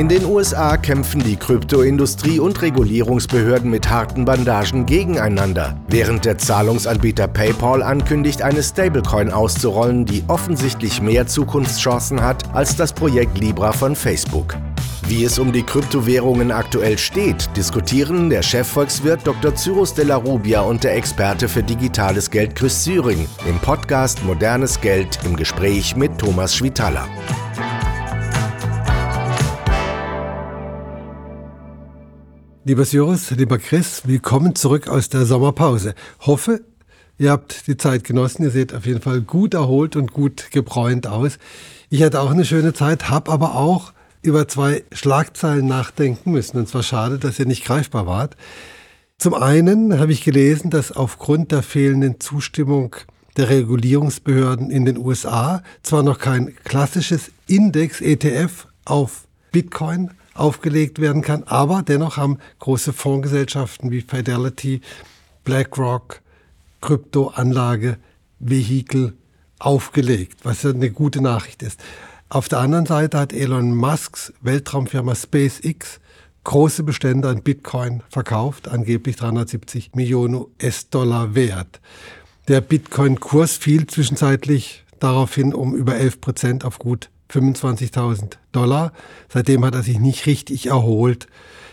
In den USA kämpfen die Kryptoindustrie und Regulierungsbehörden mit harten Bandagen gegeneinander, während der Zahlungsanbieter PayPal ankündigt, eine Stablecoin auszurollen, die offensichtlich mehr Zukunftschancen hat als das Projekt Libra von Facebook. Wie es um die Kryptowährungen aktuell steht, diskutieren der Chefvolkswirt Dr. Cyrus de la Rubia und der Experte für digitales Geld Chris Syring im Podcast Modernes Geld im Gespräch mit Thomas Schwitaler. Lieber Cyrus, lieber Chris, willkommen zurück aus der Sommerpause. Hoffe, ihr habt die Zeit genossen. Ihr seht auf jeden Fall gut erholt und gut gebräunt aus. Ich hatte auch eine schöne Zeit, habe aber auch über zwei Schlagzeilen nachdenken müssen. Und zwar schade, dass ihr nicht greifbar wart. Zum einen habe ich gelesen, dass aufgrund der fehlenden Zustimmung der Regulierungsbehörden in den USA zwar noch kein klassisches Index-ETF auf Bitcoin aufgelegt werden kann, aber dennoch haben große Fondsgesellschaften wie Fidelity, BlackRock, Kryptoanlage, Vehikel aufgelegt, was eine gute Nachricht ist. Auf der anderen Seite hat Elon Musks Weltraumfirma SpaceX große Bestände an Bitcoin verkauft, angeblich 370 Millionen US-Dollar wert. Der Bitcoin-Kurs fiel zwischenzeitlich daraufhin um über 11 Prozent auf gut 25.000 Dollar. Seitdem hat er sich nicht richtig erholt.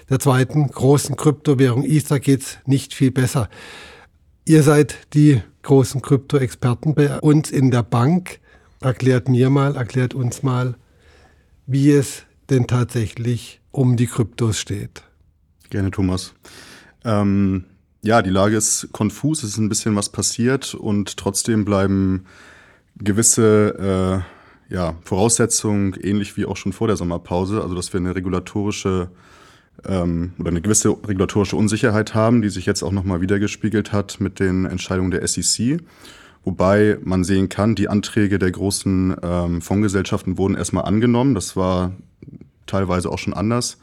Der zweiten großen Kryptowährung Ether geht's nicht viel besser. Ihr seid die großen Krypto-Experten bei uns in der Bank. Erklärt mir mal, erklärt uns mal, wie es denn tatsächlich um die Kryptos steht. Gerne, Thomas. Ähm, ja, die Lage ist konfus, es ist ein bisschen was passiert und trotzdem bleiben gewisse äh, ja, Voraussetzungen, ähnlich wie auch schon vor der Sommerpause, also dass wir eine regulatorische ähm, oder eine gewisse regulatorische Unsicherheit haben, die sich jetzt auch nochmal wiedergespiegelt hat mit den Entscheidungen der SEC. Wobei man sehen kann, die Anträge der großen ähm, Fondsgesellschaften wurden erstmal angenommen. Das war teilweise auch schon anders.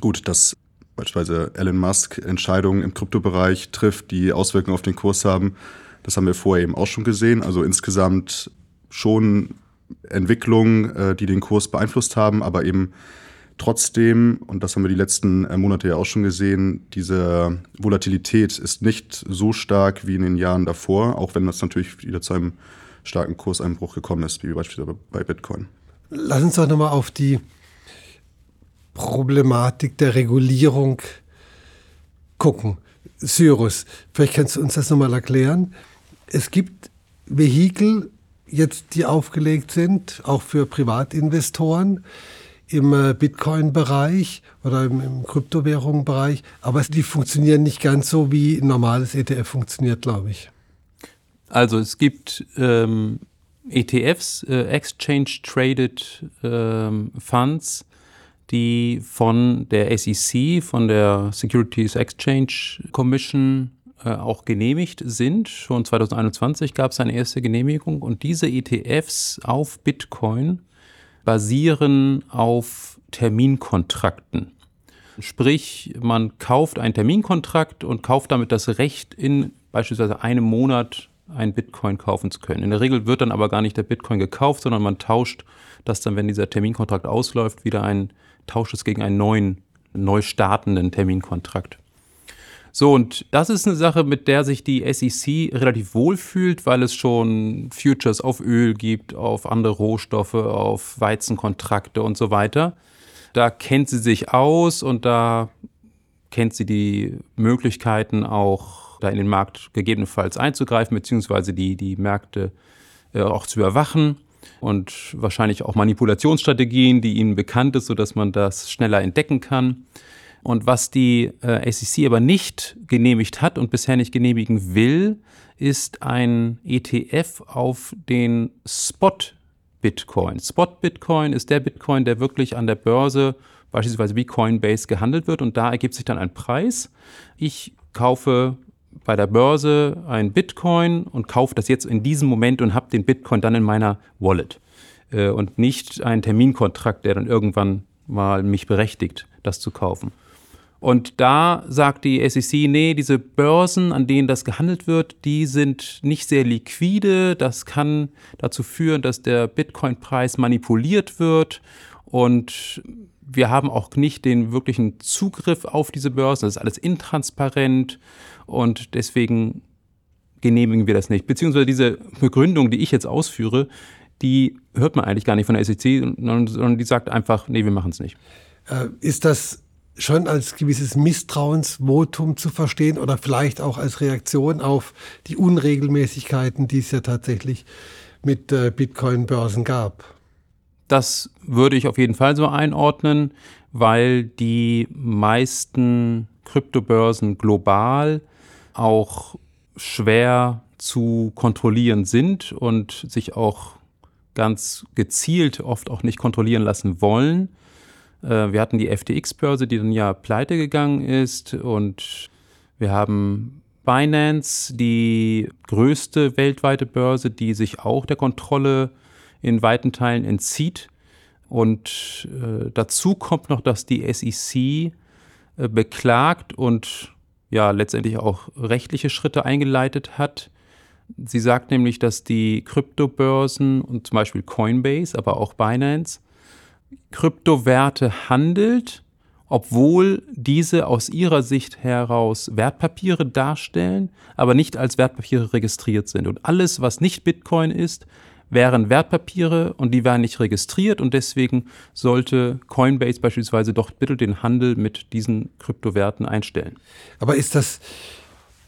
Gut, dass beispielsweise Elon Musk Entscheidungen im Kryptobereich trifft, die Auswirkungen auf den Kurs haben, das haben wir vorher eben auch schon gesehen. Also insgesamt schon Entwicklungen, äh, die den Kurs beeinflusst haben, aber eben Trotzdem, und das haben wir die letzten äh, Monate ja auch schon gesehen, diese Volatilität ist nicht so stark wie in den Jahren davor, auch wenn das natürlich wieder zu einem starken Kurseinbruch gekommen ist, wie beispielsweise bei Bitcoin. Lass uns doch nochmal auf die Problematik der Regulierung gucken. Cyrus, vielleicht kannst du uns das nochmal erklären. Es gibt Vehikel jetzt, die aufgelegt sind, auch für Privatinvestoren im äh, Bitcoin-Bereich oder im, Kryptowährungen-Bereich, aber die funktionieren nicht ganz so, wie ein normales ETF funktioniert, glaube ich. Also es gibt ähm, ETFs, äh, Exchange Traded ähm, Funds, die von der SEC, von der Securities Exchange Commission äh, auch genehmigt sind. Schon 2021 gab es eine erste Genehmigung und diese ETFs auf Bitcoin basieren auf Terminkontrakten. Sprich, man kauft einen Terminkontrakt und kauft damit das Recht, in beispielsweise einem Monat ein Bitcoin kaufen zu können. In der Regel wird dann aber gar nicht der Bitcoin gekauft, sondern man tauscht das dann, wenn dieser Terminkontrakt ausläuft, wieder ein, tauscht es gegen einen neuen, neu startenden Terminkontrakt. So, und das ist eine Sache, mit der sich die SEC relativ wohl fühlt, weil es schon Futures auf Öl gibt, auf andere Rohstoffe, auf Weizenkontrakte und so weiter. Da kennt sie sich aus und da kennt sie die Möglichkeiten auch, da in den Markt gegebenenfalls einzugreifen, beziehungsweise die, die Märkte äh, auch zu überwachen und wahrscheinlich auch Manipulationsstrategien, die ihnen bekannt ist, sodass man das schneller entdecken kann. Und was die äh, SEC aber nicht genehmigt hat und bisher nicht genehmigen will, ist ein ETF auf den Spot Bitcoin. Spot Bitcoin ist der Bitcoin, der wirklich an der Börse, beispielsweise wie Coinbase, gehandelt wird und da ergibt sich dann ein Preis. Ich kaufe bei der Börse ein Bitcoin und kaufe das jetzt in diesem Moment und habe den Bitcoin dann in meiner Wallet äh, und nicht einen Terminkontrakt, der dann irgendwann mal mich berechtigt, das zu kaufen. Und da sagt die SEC, nee, diese Börsen, an denen das gehandelt wird, die sind nicht sehr liquide. Das kann dazu führen, dass der Bitcoin-Preis manipuliert wird. Und wir haben auch nicht den wirklichen Zugriff auf diese Börsen. Das ist alles intransparent und deswegen genehmigen wir das nicht. Beziehungsweise diese Begründung, die ich jetzt ausführe, die hört man eigentlich gar nicht von der SEC, sondern die sagt einfach, nee, wir machen es nicht. Äh, ist das schon als gewisses Misstrauensvotum zu verstehen oder vielleicht auch als Reaktion auf die Unregelmäßigkeiten, die es ja tatsächlich mit äh, Bitcoin-Börsen gab? Das würde ich auf jeden Fall so einordnen, weil die meisten Kryptobörsen global auch schwer zu kontrollieren sind und sich auch ganz gezielt oft auch nicht kontrollieren lassen wollen. Äh, wir hatten die FTX-Börse, die dann ja pleite gegangen ist und wir haben Binance, die größte weltweite Börse, die sich auch der Kontrolle in weiten Teilen entzieht. Und äh, dazu kommt noch, dass die SEC äh, beklagt und ja letztendlich auch rechtliche Schritte eingeleitet hat. Sie sagt nämlich, dass die Kryptobörsen und zum Beispiel Coinbase, aber auch Binance Kryptowerte handelt, obwohl diese aus ihrer Sicht heraus Wertpapiere darstellen, aber nicht als Wertpapiere registriert sind. Und alles, was nicht Bitcoin ist, wären Wertpapiere und die wären nicht registriert und deswegen sollte Coinbase beispielsweise doch bitte den Handel mit diesen Kryptowerten einstellen. Aber ist das,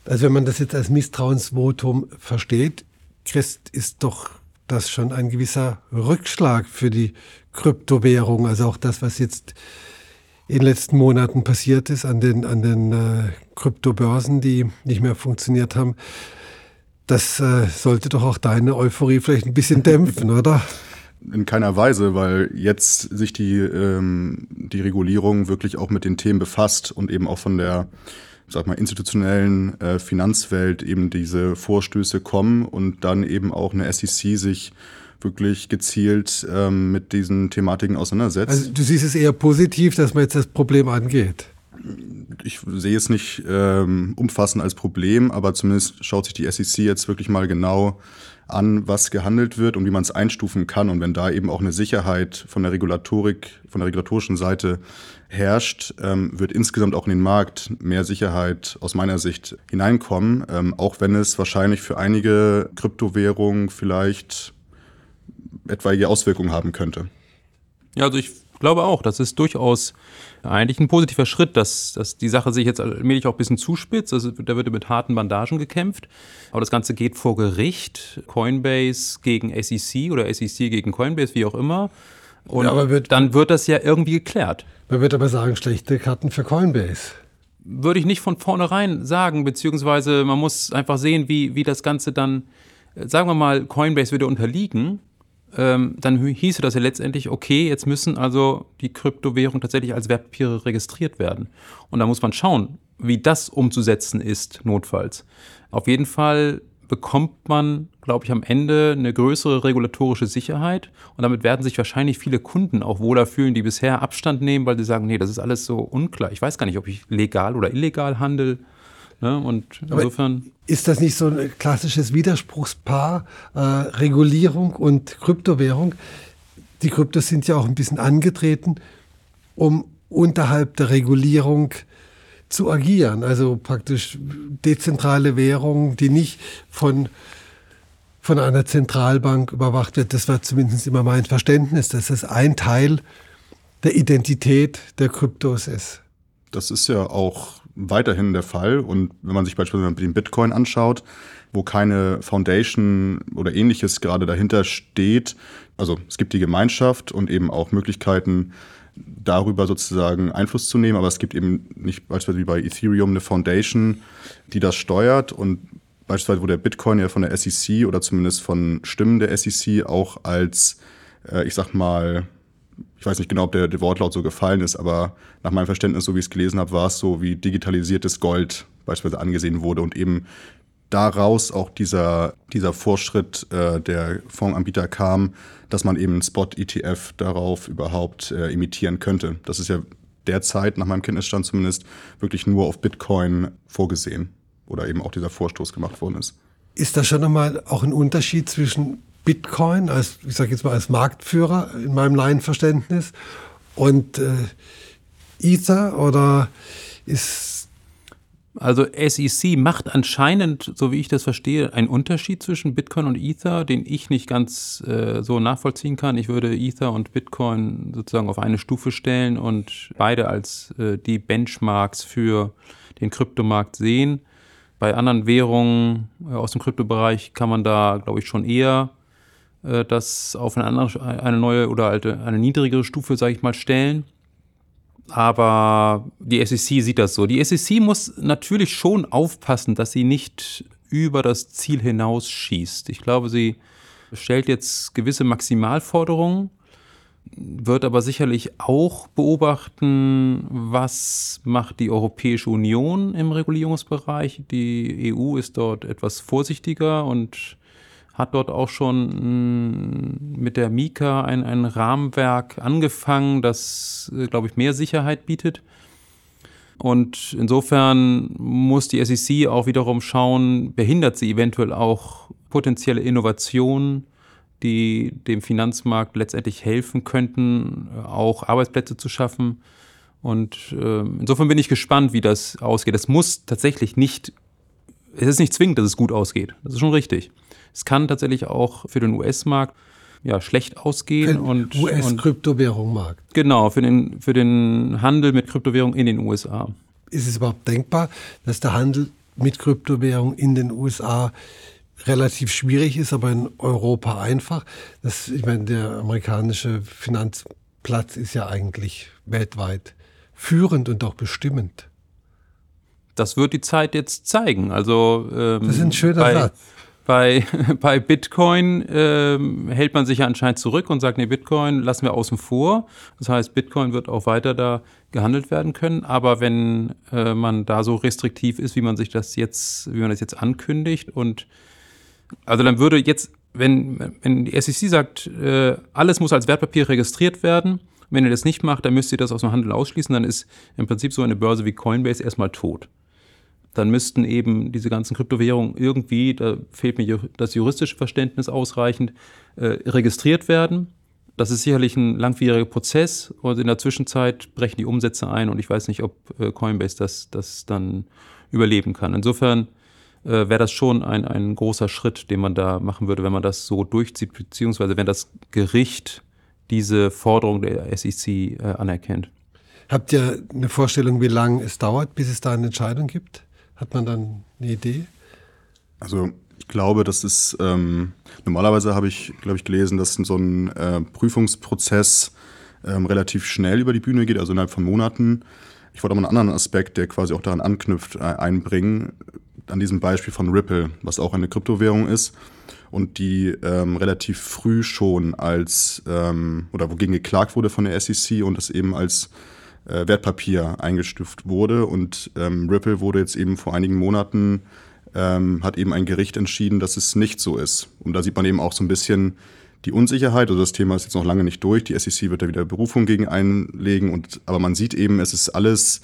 also wenn man das jetzt als Misstrauensvotum versteht, Christ, ist doch das schon ein gewisser Rückschlag für die Kryptowährung, also auch das, was jetzt in den letzten Monaten passiert ist an den, an den äh, Kryptobörsen, die nicht mehr funktioniert haben. Das äh, sollte doch auch deine Euphorie vielleicht ein bisschen dämpfen, oder? In keiner Weise, weil jetzt sich die, ähm, die Regulierung wirklich auch mit den Themen befasst und eben auch von der sag mal, institutionellen äh, Finanzwelt eben diese Vorstöße kommen und dann eben auch eine SEC sich wirklich gezielt ähm, mit diesen Thematiken auseinandersetzt. Also du siehst es eher positiv, dass man jetzt das Problem angeht. Ich sehe es nicht ähm, umfassend als Problem, aber zumindest schaut sich die SEC jetzt wirklich mal genau an, was gehandelt wird und wie man es einstufen kann. Und wenn da eben auch eine Sicherheit von der Regulatorik, von der regulatorischen Seite herrscht, ähm, wird insgesamt auch in den Markt mehr Sicherheit aus meiner Sicht hineinkommen, ähm, auch wenn es wahrscheinlich für einige Kryptowährungen vielleicht etwaige Auswirkungen haben könnte. Ja, also ich glaube auch, das ist durchaus eigentlich ein positiver Schritt, dass, dass die Sache sich jetzt allmählich auch ein bisschen zuspitzt. Also, da wird mit harten Bandagen gekämpft. Aber das Ganze geht vor Gericht. Coinbase gegen SEC oder SEC gegen Coinbase, wie auch immer. Und ja, wird, dann wird das ja irgendwie geklärt. Man wird aber sagen, schlechte Karten für Coinbase. Würde ich nicht von vornherein sagen, beziehungsweise man muss einfach sehen, wie, wie das Ganze dann, sagen wir mal, Coinbase würde unterliegen ähm, dann hieße das ja letztendlich, okay, jetzt müssen also die Kryptowährungen tatsächlich als Wertpapiere registriert werden. Und da muss man schauen, wie das umzusetzen ist, notfalls. Auf jeden Fall bekommt man, glaube ich, am Ende eine größere regulatorische Sicherheit und damit werden sich wahrscheinlich viele Kunden auch wohler fühlen, die bisher Abstand nehmen, weil sie sagen, nee, das ist alles so unklar. Ich weiß gar nicht, ob ich legal oder illegal handle. Ne? Und insofern. Aber ist das nicht so ein klassisches Widerspruchspaar, äh, Regulierung und Kryptowährung? Die Kryptos sind ja auch ein bisschen angetreten, um unterhalb der Regulierung zu agieren. Also praktisch dezentrale Währung, die nicht von, von einer Zentralbank überwacht wird. Das war zumindest immer mein Verständnis, dass das ein Teil der Identität der Kryptos ist. Das ist ja auch weiterhin der Fall. Und wenn man sich beispielsweise den Bitcoin anschaut, wo keine Foundation oder ähnliches gerade dahinter steht, also es gibt die Gemeinschaft und eben auch Möglichkeiten, darüber sozusagen Einfluss zu nehmen, aber es gibt eben nicht beispielsweise wie bei Ethereum eine Foundation, die das steuert und beispielsweise wo der Bitcoin ja von der SEC oder zumindest von Stimmen der SEC auch als, äh, ich sag mal, ich weiß nicht genau, ob der, der Wortlaut so gefallen ist, aber nach meinem Verständnis, so wie ich es gelesen habe, war es so, wie digitalisiertes Gold beispielsweise angesehen wurde und eben daraus auch dieser, dieser Vorschritt äh, der Fondsanbieter kam, dass man eben Spot-ETF darauf überhaupt äh, imitieren könnte. Das ist ja derzeit, nach meinem Kenntnisstand zumindest, wirklich nur auf Bitcoin vorgesehen oder eben auch dieser Vorstoß gemacht worden ist. Ist da schon nochmal auch ein Unterschied zwischen Bitcoin als, ich sage jetzt mal als Marktführer in meinem Laienverständnis und äh, Ether oder ist also SEC macht anscheinend, so wie ich das verstehe, einen Unterschied zwischen Bitcoin und Ether, den ich nicht ganz äh, so nachvollziehen kann. Ich würde Ether und Bitcoin sozusagen auf eine Stufe stellen und beide als äh, die Benchmarks für den Kryptomarkt sehen. Bei anderen Währungen äh, aus dem Kryptobereich kann man da, glaube ich, schon eher äh, das auf eine, andere, eine neue oder alte, eine niedrigere Stufe, sage ich mal, stellen aber die SEC sieht das so. Die SEC muss natürlich schon aufpassen, dass sie nicht über das Ziel hinausschießt. Ich glaube, sie stellt jetzt gewisse Maximalforderungen, wird aber sicherlich auch beobachten, was macht die Europäische Union im Regulierungsbereich. Die EU ist dort etwas vorsichtiger und hat dort auch schon mm, mit der Mika ein, ein Rahmenwerk angefangen, das, äh, glaube ich, mehr Sicherheit bietet. Und insofern muss die SEC auch wiederum schauen, behindert sie eventuell auch potenzielle Innovationen, die dem Finanzmarkt letztendlich helfen könnten, auch Arbeitsplätze zu schaffen. Und äh, insofern bin ich gespannt, wie das ausgeht. Es muss tatsächlich nicht, es ist nicht zwingend, dass es gut ausgeht. Das ist schon richtig. Es kann tatsächlich auch für den US-Markt ja, schlecht ausgehen. und US-Kryptowährung-Markt. Genau, für den, für den Handel mit Kryptowährung in den USA. Ist es überhaupt denkbar, dass der Handel mit Kryptowährung in den USA relativ schwierig ist, aber in Europa einfach? Das, ich meine, der amerikanische Finanzplatz ist ja eigentlich weltweit führend und auch bestimmend. Das wird die Zeit jetzt zeigen. Also ähm, das ist ein schöner bei, Satz. Bei, bei Bitcoin ähm, hält man sich ja anscheinend zurück und sagt, nee, Bitcoin lassen wir außen vor. Das heißt, Bitcoin wird auch weiter da gehandelt werden können. Aber wenn äh, man da so restriktiv ist, wie man sich das jetzt, wie man das jetzt ankündigt und also dann würde jetzt, wenn, wenn die SEC sagt, äh, alles muss als Wertpapier registriert werden, wenn ihr das nicht macht, dann müsst ihr das aus dem Handel ausschließen, dann ist im Prinzip so eine Börse wie Coinbase erstmal tot dann müssten eben diese ganzen Kryptowährungen irgendwie, da fehlt mir das juristische Verständnis ausreichend, äh, registriert werden. Das ist sicherlich ein langwieriger Prozess und in der Zwischenzeit brechen die Umsätze ein und ich weiß nicht, ob äh, Coinbase das, das dann überleben kann. Insofern äh, wäre das schon ein, ein großer Schritt, den man da machen würde, wenn man das so durchzieht, beziehungsweise wenn das Gericht diese Forderung der SEC äh, anerkennt. Habt ihr eine Vorstellung, wie lange es dauert, bis es da eine Entscheidung gibt? Hat man dann eine Idee? Also ich glaube, das ist ähm, normalerweise habe ich, glaube ich, gelesen, dass so ein äh, Prüfungsprozess ähm, relativ schnell über die Bühne geht, also innerhalb von Monaten. Ich wollte aber einen anderen Aspekt, der quasi auch daran anknüpft, äh, einbringen, an diesem Beispiel von Ripple, was auch eine Kryptowährung ist und die ähm, relativ früh schon als ähm, oder wogegen geklagt wurde von der SEC und das eben als äh, Wertpapier eingestuft wurde. Und ähm, Ripple wurde jetzt eben vor einigen Monaten, ähm, hat eben ein Gericht entschieden, dass es nicht so ist. Und da sieht man eben auch so ein bisschen die Unsicherheit. Also das Thema ist jetzt noch lange nicht durch. Die SEC wird da wieder Berufung gegen einlegen. Und, aber man sieht eben, es ist alles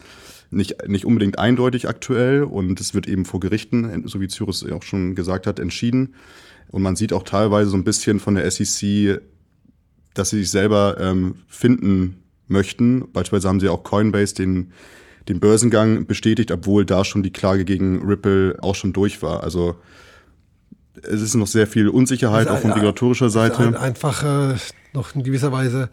nicht, nicht unbedingt eindeutig aktuell und es wird eben vor Gerichten, so wie Cyrus auch schon gesagt hat, entschieden. Und man sieht auch teilweise so ein bisschen von der SEC, dass sie sich selber ähm, finden möchten. Beispielsweise haben sie auch Coinbase den, den Börsengang bestätigt, obwohl da schon die Klage gegen Ripple auch schon durch war. Also es ist noch sehr viel Unsicherheit, auch von regulatorischer Seite. Ein, einfach äh, noch in gewisser Weise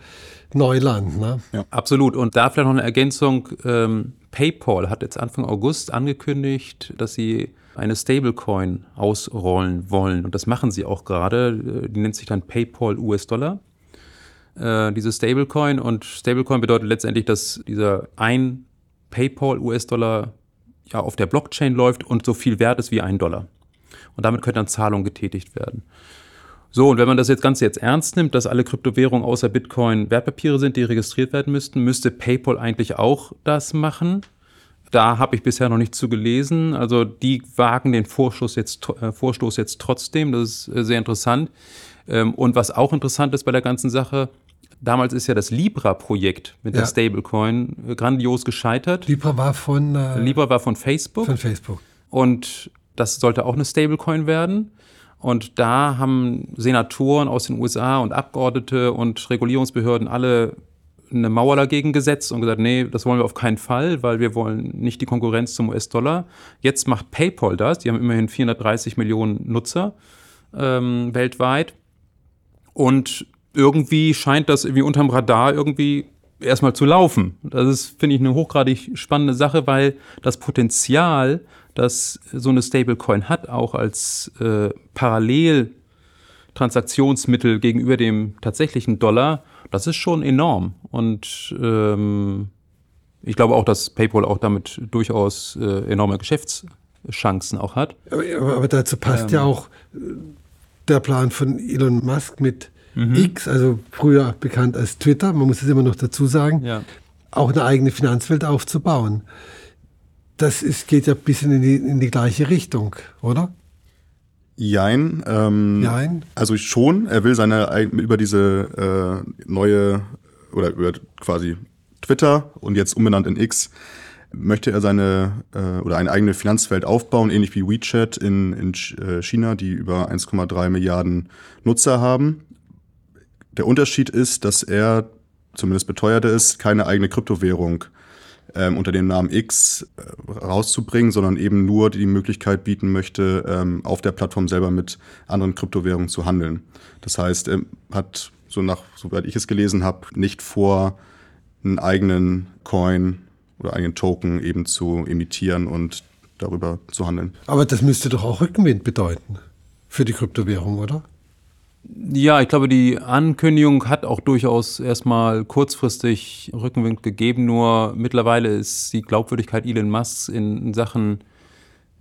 Neuland. Ne? Ja. Absolut. Und da vielleicht noch eine Ergänzung. Ähm, PayPal hat jetzt Anfang August angekündigt, dass sie eine Stablecoin ausrollen wollen. Und das machen sie auch gerade. Die nennt sich dann PayPal US-Dollar äh, diese Stablecoin. Und Stablecoin bedeutet letztendlich, dass dieser ein PayPal US-Dollar ja auf der Blockchain läuft und so viel wert ist wie ein Dollar. Und damit können dann Zahlungen getätigt werden. So, und wenn man das jetzt Ganze jetzt ernst nimmt, dass alle Kryptowährungen außer Bitcoin Wertpapiere sind, die registriert werden müssten, müsste PayPal eigentlich auch das machen. Da habe ich bisher noch nichts zu gelesen. Also die wagen den Vorstoß jetzt, äh, Vorstoß jetzt trotzdem. Das ist äh, sehr interessant. Ähm, und was auch interessant ist bei der ganzen Sache, Damals ist ja das Libra-Projekt mit ja. der Stablecoin äh, grandios gescheitert. Libra war von äh, Libra war von Facebook. Von Facebook. Und das sollte auch eine Stablecoin werden. Und da haben Senatoren aus den USA und Abgeordnete und Regulierungsbehörden alle eine Mauer dagegen gesetzt und gesagt, nee, das wollen wir auf keinen Fall, weil wir wollen nicht die Konkurrenz zum US-Dollar. Jetzt macht PayPal das, die haben immerhin 430 Millionen Nutzer ähm, weltweit und irgendwie scheint das irgendwie unterm Radar irgendwie erstmal zu laufen. Das ist, finde ich, eine hochgradig spannende Sache, weil das Potenzial, das so eine Stablecoin hat, auch als äh, Paralleltransaktionsmittel gegenüber dem tatsächlichen Dollar, das ist schon enorm. Und ähm, ich glaube auch, dass PayPal auch damit durchaus äh, enorme Geschäftschancen auch hat. Aber, aber dazu passt ähm, ja auch der Plan von Elon Musk mit mhm. X, also früher bekannt als Twitter, man muss es immer noch dazu sagen, ja. auch eine eigene Finanzwelt aufzubauen. Das ist, geht ja ein bisschen in die, in die gleiche Richtung, oder? Jein. Ähm, Jein. Also schon, er will seine über diese äh, neue oder über quasi Twitter und jetzt umbenannt in X, möchte er seine äh, oder eine eigene Finanzwelt aufbauen, ähnlich wie WeChat in, in äh, China, die über 1,3 Milliarden Nutzer haben. Der Unterschied ist, dass er, zumindest beteuert er es, keine eigene Kryptowährung ähm, unter dem Namen X äh, rauszubringen, sondern eben nur die Möglichkeit bieten möchte, ähm, auf der Plattform selber mit anderen Kryptowährungen zu handeln. Das heißt, er hat, so nach, soweit ich es gelesen habe, nicht vor, einen eigenen Coin oder eigenen Token eben zu emittieren und darüber zu handeln. Aber das müsste doch auch Rückenwind bedeuten für die Kryptowährung, oder? Ja, ich glaube, die Ankündigung hat auch durchaus erstmal kurzfristig Rückenwind gegeben. Nur mittlerweile ist die Glaubwürdigkeit Elon Musk in Sachen,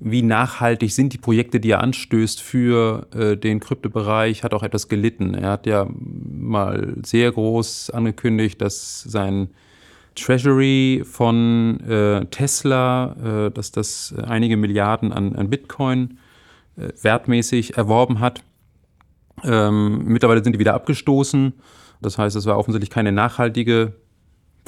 wie nachhaltig sind die Projekte, die er anstößt für äh, den Kryptobereich, hat auch etwas gelitten. Er hat ja mal sehr groß angekündigt, dass sein Treasury von äh, Tesla, äh, dass das einige Milliarden an, an Bitcoin äh, wertmäßig erworben hat. Ähm, mittlerweile sind die wieder abgestoßen. Das heißt, es war offensichtlich keine nachhaltige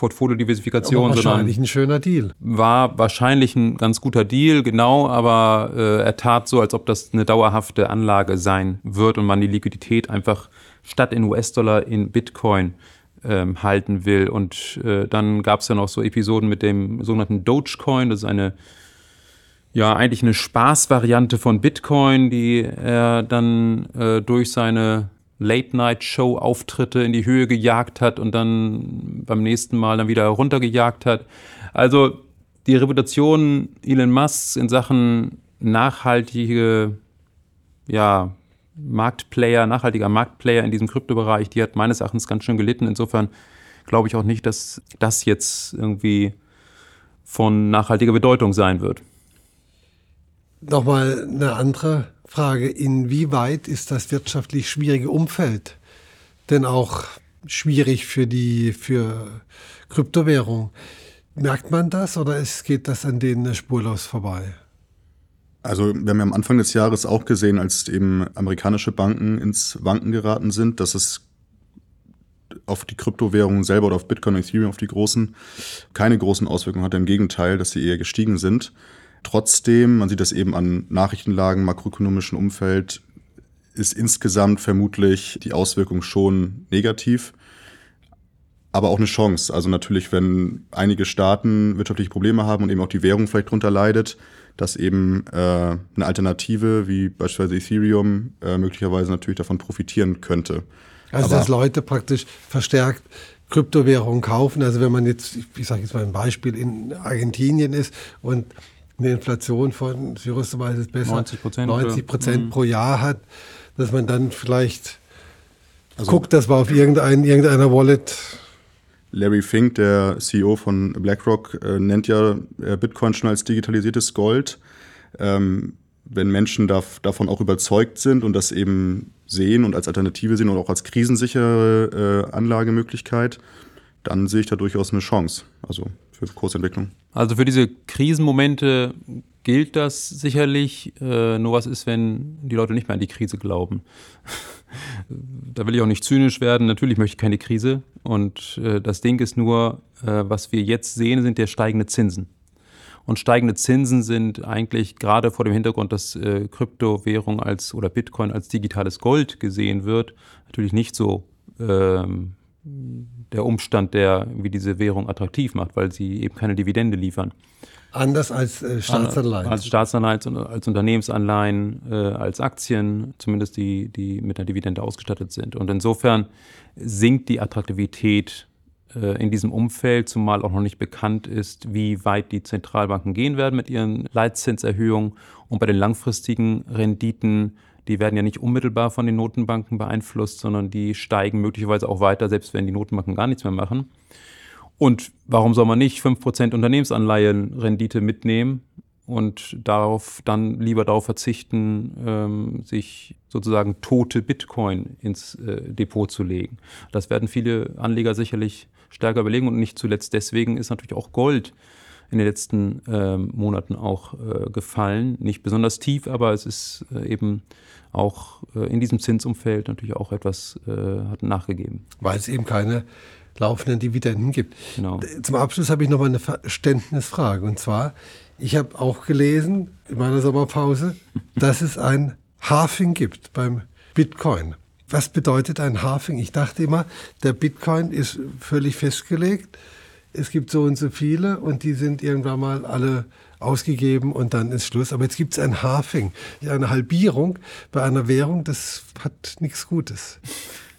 Portfoliodiversifikation, aber wahrscheinlich sondern ein schöner Deal. War wahrscheinlich ein ganz guter Deal, genau, aber äh, er tat so, als ob das eine dauerhafte Anlage sein wird und man die Liquidität einfach statt in US-Dollar in Bitcoin ähm, halten will. Und äh, dann gab es ja noch so Episoden mit dem sogenannten Dogecoin, das ist eine ja eigentlich eine Spaßvariante von Bitcoin, die er dann äh, durch seine Late-Night-Show-Auftritte in die Höhe gejagt hat und dann beim nächsten Mal dann wieder runtergejagt hat. Also die Reputation Elon Musks in Sachen nachhaltige, ja, Marktplayer, nachhaltiger Marktplayer in diesem Kryptobereich, die hat meines Erachtens ganz schön gelitten. Insofern glaube ich auch nicht, dass das jetzt irgendwie von nachhaltiger Bedeutung sein wird. Nochmal eine andere Frage. Inwieweit ist das wirtschaftlich schwierige Umfeld denn auch schwierig für die für Kryptowährung? Merkt man das oder geht das an denen spurlos vorbei? Also wir haben ja am Anfang des Jahres auch gesehen, als eben amerikanische Banken ins Wanken geraten sind, dass es auf die Kryptowährungen selber oder auf Bitcoin und Ethereum, auf die großen, keine großen Auswirkungen hatte. Im Gegenteil, dass sie eher gestiegen sind. Trotzdem, man sieht das eben an Nachrichtenlagen, makroökonomischen Umfeld, ist insgesamt vermutlich die Auswirkung schon negativ, aber auch eine Chance. Also natürlich, wenn einige Staaten wirtschaftliche Probleme haben und eben auch die Währung vielleicht drunter leidet, dass eben äh, eine Alternative wie beispielsweise Ethereum äh, möglicherweise natürlich davon profitieren könnte. Also aber dass Leute praktisch verstärkt Kryptowährungen kaufen. Also wenn man jetzt, ich sage jetzt mal ein Beispiel, in Argentinien ist und eine Inflation von, Cyrus, du weißt es besser, 90 Prozent 90 Prozent mhm. pro Jahr hat, dass man dann vielleicht also, guckt, dass man auf irgendein, irgendeiner Wallet Larry Fink, der CEO von BlackRock, äh, nennt ja äh, Bitcoin schon als digitalisiertes Gold. Ähm, wenn Menschen da, davon auch überzeugt sind und das eben sehen und als Alternative sehen und auch als krisensichere äh, Anlagemöglichkeit, dann sehe ich da durchaus eine Chance. Also für Kursentwicklung. Also für diese Krisenmomente gilt das sicherlich. Nur was ist, wenn die Leute nicht mehr an die Krise glauben? Da will ich auch nicht zynisch werden. Natürlich möchte ich keine Krise. Und äh, das Ding ist nur, äh, was wir jetzt sehen, sind der steigende Zinsen. Und steigende Zinsen sind eigentlich gerade vor dem Hintergrund, dass äh, Kryptowährung als oder Bitcoin als digitales Gold gesehen wird, natürlich nicht so ähm, der Umstand, der wie diese Währung attraktiv macht, weil sie eben keine Dividende liefern. Anders als äh, Staatsanleihen. Als Staatsanleihen, als Unternehmensanleihen, äh, als Aktien, zumindest die, die mit einer Dividende ausgestattet sind. Und insofern sinkt die Attraktivität äh, in diesem Umfeld, zumal auch noch nicht bekannt ist, wie weit die Zentralbanken gehen werden mit ihren Leitzinserhöhungen. Und bei den langfristigen Renditen, die werden ja nicht unmittelbar von den Notenbanken beeinflusst, sondern die steigen möglicherweise auch weiter, selbst wenn die Notenbanken gar nichts mehr machen. Und warum soll man nicht 5% Unternehmensanleihenrendite mitnehmen und darauf dann lieber darauf verzichten, ähm, sich sozusagen tote Bitcoin ins äh, Depot zu legen? Das werden viele Anleger sicherlich stärker überlegen und nicht zuletzt deswegen ist natürlich auch Gold in den letzten äh, Monaten auch äh, gefallen. Nicht besonders tief, aber es ist äh, eben auch äh, in diesem Zinsumfeld natürlich auch etwas äh, hat nachgegeben. Weil es eben keine laufenden Dividenden gibt. Genau. Zum Abschluss habe ich noch mal eine Verständnisfrage. Und zwar, ich habe auch gelesen in meiner Sommerpause, dass es ein Halving gibt beim Bitcoin. Was bedeutet ein Halving? Ich dachte immer, der Bitcoin ist völlig festgelegt. Es gibt so und so viele und die sind irgendwann mal alle ausgegeben und dann ist Schluss. Aber jetzt gibt es ein Halving, eine Halbierung bei einer Währung, das hat nichts Gutes.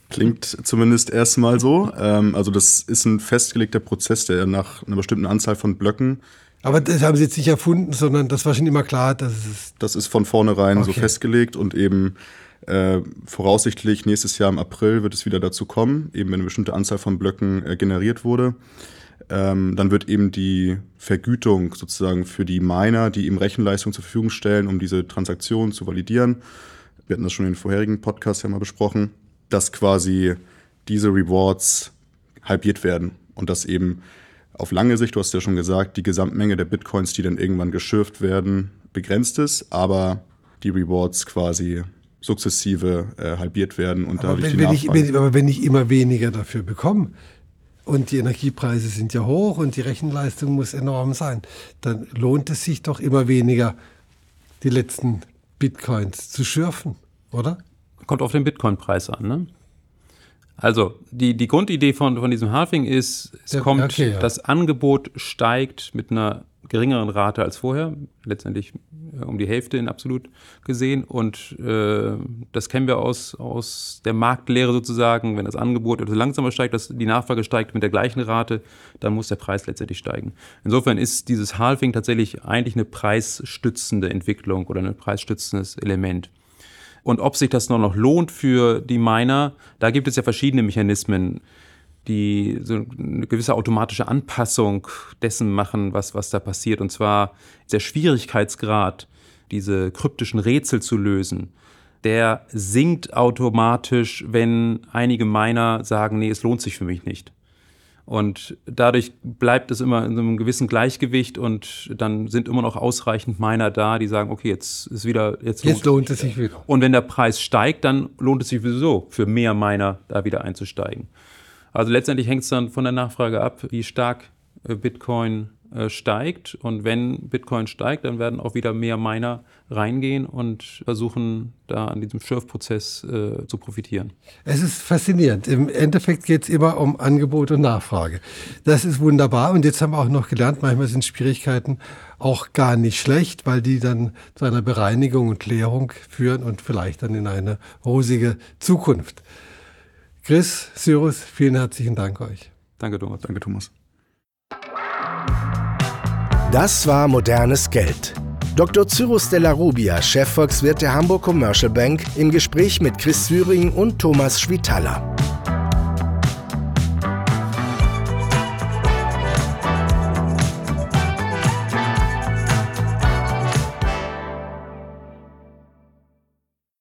Klingt zumindest erstmal so. Ähm, also das ist ein festgelegter Prozess, der nach einer bestimmten Anzahl von Blöcken. Aber das haben Sie jetzt nicht erfunden, sondern das war schon immer klar, dass es. Das ist von vornherein okay. so festgelegt und eben äh, voraussichtlich nächstes Jahr im April wird es wieder dazu kommen, eben wenn eine bestimmte Anzahl von Blöcken äh, generiert wurde. Ähm, dann wird eben die Vergütung sozusagen für die Miner, die eben Rechenleistung zur Verfügung stellen, um diese Transaktion zu validieren. Wir hatten das schon in den vorherigen Podcasts ja mal besprochen dass quasi diese Rewards halbiert werden und dass eben auf lange Sicht, du hast ja schon gesagt, die Gesamtmenge der Bitcoins, die dann irgendwann geschürft werden, begrenzt ist, aber die Rewards quasi sukzessive äh, halbiert werden und aber dadurch wenn, die wenn ich, wenn, Aber wenn ich immer weniger dafür bekomme und die Energiepreise sind ja hoch und die Rechenleistung muss enorm sein, dann lohnt es sich doch immer weniger, die letzten Bitcoins zu schürfen, oder? Kommt auf den Bitcoin-Preis an, ne? Also, die, die Grundidee von, von diesem Halving ist, es kommt, okay, ja. das Angebot steigt mit einer geringeren Rate als vorher, letztendlich äh, um die Hälfte in absolut gesehen. Und äh, das kennen wir aus, aus der Marktlehre sozusagen. Wenn das Angebot etwas langsamer steigt, dass die Nachfrage steigt mit der gleichen Rate, dann muss der Preis letztendlich steigen. Insofern ist dieses Halving tatsächlich eigentlich eine preisstützende Entwicklung oder ein preisstützendes Element. Und ob sich das noch lohnt für die Miner, da gibt es ja verschiedene Mechanismen, die so eine gewisse automatische Anpassung dessen machen, was, was da passiert. Und zwar der Schwierigkeitsgrad, diese kryptischen Rätsel zu lösen, der sinkt automatisch, wenn einige Miner sagen, nee, es lohnt sich für mich nicht. Und dadurch bleibt es immer in einem gewissen Gleichgewicht und dann sind immer noch ausreichend Miner da, die sagen, okay, jetzt ist wieder, jetzt, jetzt lohnt, lohnt es sich wieder. Und wenn der Preis steigt, dann lohnt es sich sowieso für mehr Miner da wieder einzusteigen. Also letztendlich hängt es dann von der Nachfrage ab, wie stark äh, Bitcoin äh, steigt. Und wenn Bitcoin steigt, dann werden auch wieder mehr Miner reingehen und versuchen, da an diesem Schürfprozess äh, zu profitieren. Es ist faszinierend. Im Endeffekt geht es immer um Angebot und Nachfrage. Das ist wunderbar. Und jetzt haben wir auch noch gelernt, manchmal sind Schwierigkeiten auch gar nicht schlecht, weil die dann zu einer Bereinigung und Klärung führen und vielleicht dann in eine rosige Zukunft. Chris, Cyrus, vielen herzlichen Dank euch. Danke, Thomas. Danke, Thomas. Das war modernes Geld. Dr. Cyrus Della Rubia, Chefvolkswirt der Hamburg Commercial Bank, im Gespräch mit Chris Syring und Thomas Schwitaler.